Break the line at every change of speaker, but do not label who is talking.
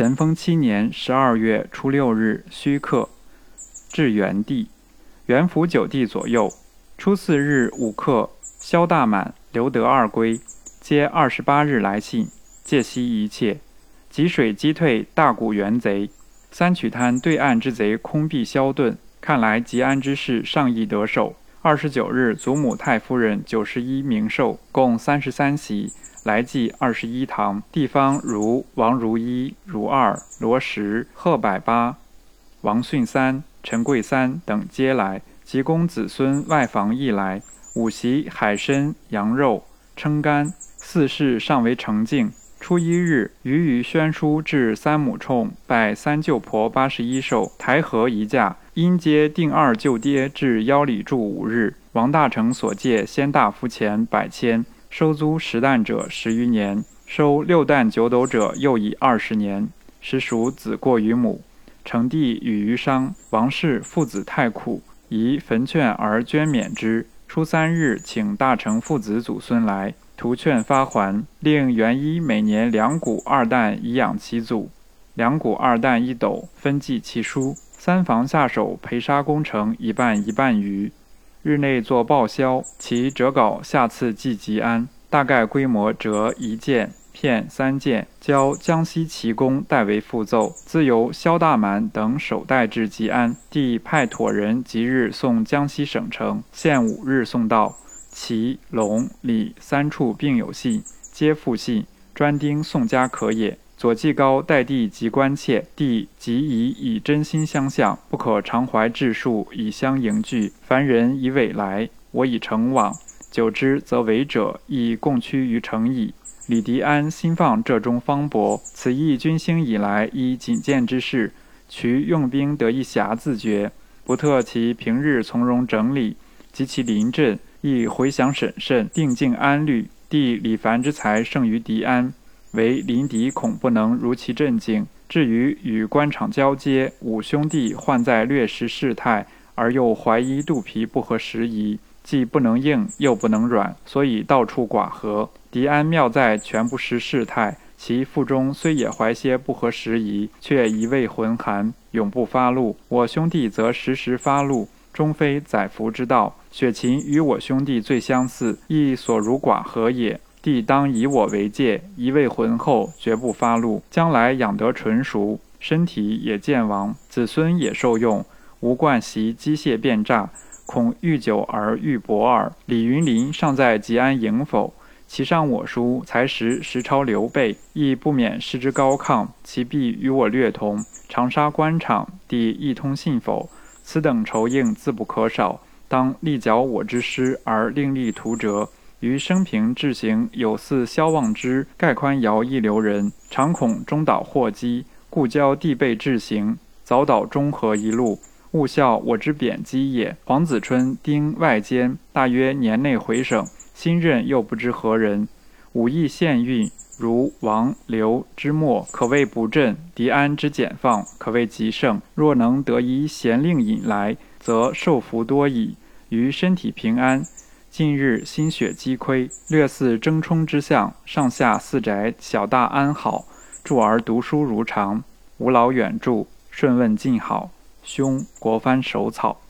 咸丰七年十二月初六日戌刻，至元帝，元符九帝左右。初四日午刻，萧大满、刘德二归，皆二十八日来信，借息一切。吉水击退大谷元贼，三曲滩对岸之贼空壁消遁。看来吉安之事尚易得手。二十九日，祖母太夫人九十一冥寿，共三十三席。来祭二十一堂，地方如王如一、如二、罗十、贺百八、王逊三、陈贵三等皆来，及公子孙外房亦来。五席海参、羊肉、撑干，四事尚为澄净。初一日，余余宣书至三母冲，拜三舅婆八十一寿，台河一驾，因接定二舅爹至腰里住五日。王大成所借先大夫钱百千。收租十担者十余年，收六担九斗者又已二十年。实属子过于母。成帝与余商王氏父子太苦，宜焚劝而捐免之。初三日，请大成父子祖孙来，图劝发还，令元一每年两谷二担以养其祖，两谷二担一斗，分祭其书。三房下手培沙工程一半一半余。日内作报销，其折稿下次寄吉安，大概规模折一件，片三件，交江西奇公代为复奏，自由萧大满等首带至吉安，帝派妥人即日送江西省城，限五日送到。祁、龙、李三处并有信，皆复信，专丁宋家可也。左季高代帝及关切，帝即以以真心相向，不可常怀志数以相迎拒。凡人以委来，我以诚往，久之则违者亦共趋于诚矣。李迪安心放浙中方伯，此役军兴以来依谨见之事，渠用兵得一暇自觉，不特其平日从容整理，及其临阵亦回想审慎，定静安虑。帝李凡之才胜于迪安。为临敌恐不能如其镇静。至于与官场交接，五兄弟患在略识事态，而又怀疑肚皮不合时宜，既不能硬，又不能软，所以到处寡合。狄安妙在全不识事态，其腹中虽也怀些不合时宜，却一味浑寒，永不发怒。我兄弟则时时发怒，终非载福之道。雪琴与我兄弟最相似，亦所如寡合也。帝当以我为戒，一味浑厚，绝不发怒。将来养得纯熟，身体也健亡，子孙也受用。无惯习机械变诈，恐遇久而遇薄耳。李云林尚在吉安营否？其上我书，才识实超刘备，亦不免失之高亢。其必与我略同。长沙官场，帝一通信否？此等酬应自不可少，当力剿我之师，而另立图折。于生平志行有似萧望之、盖宽尧一流人，常恐中岛祸机，故交地辈志行，早导中和一路，勿效我之贬机也。黄子春丁外监，大约年内回省，新任又不知何人。武义县运，如王刘之末，可谓不振；狄安之简放，可谓极盛。若能得一贤令引来，则受福多矣。于身体平安。近日心血积亏，略似争冲之象。上下四宅小大安好，助儿读书如常，无劳远助，顺问尽好。兄国藩手草。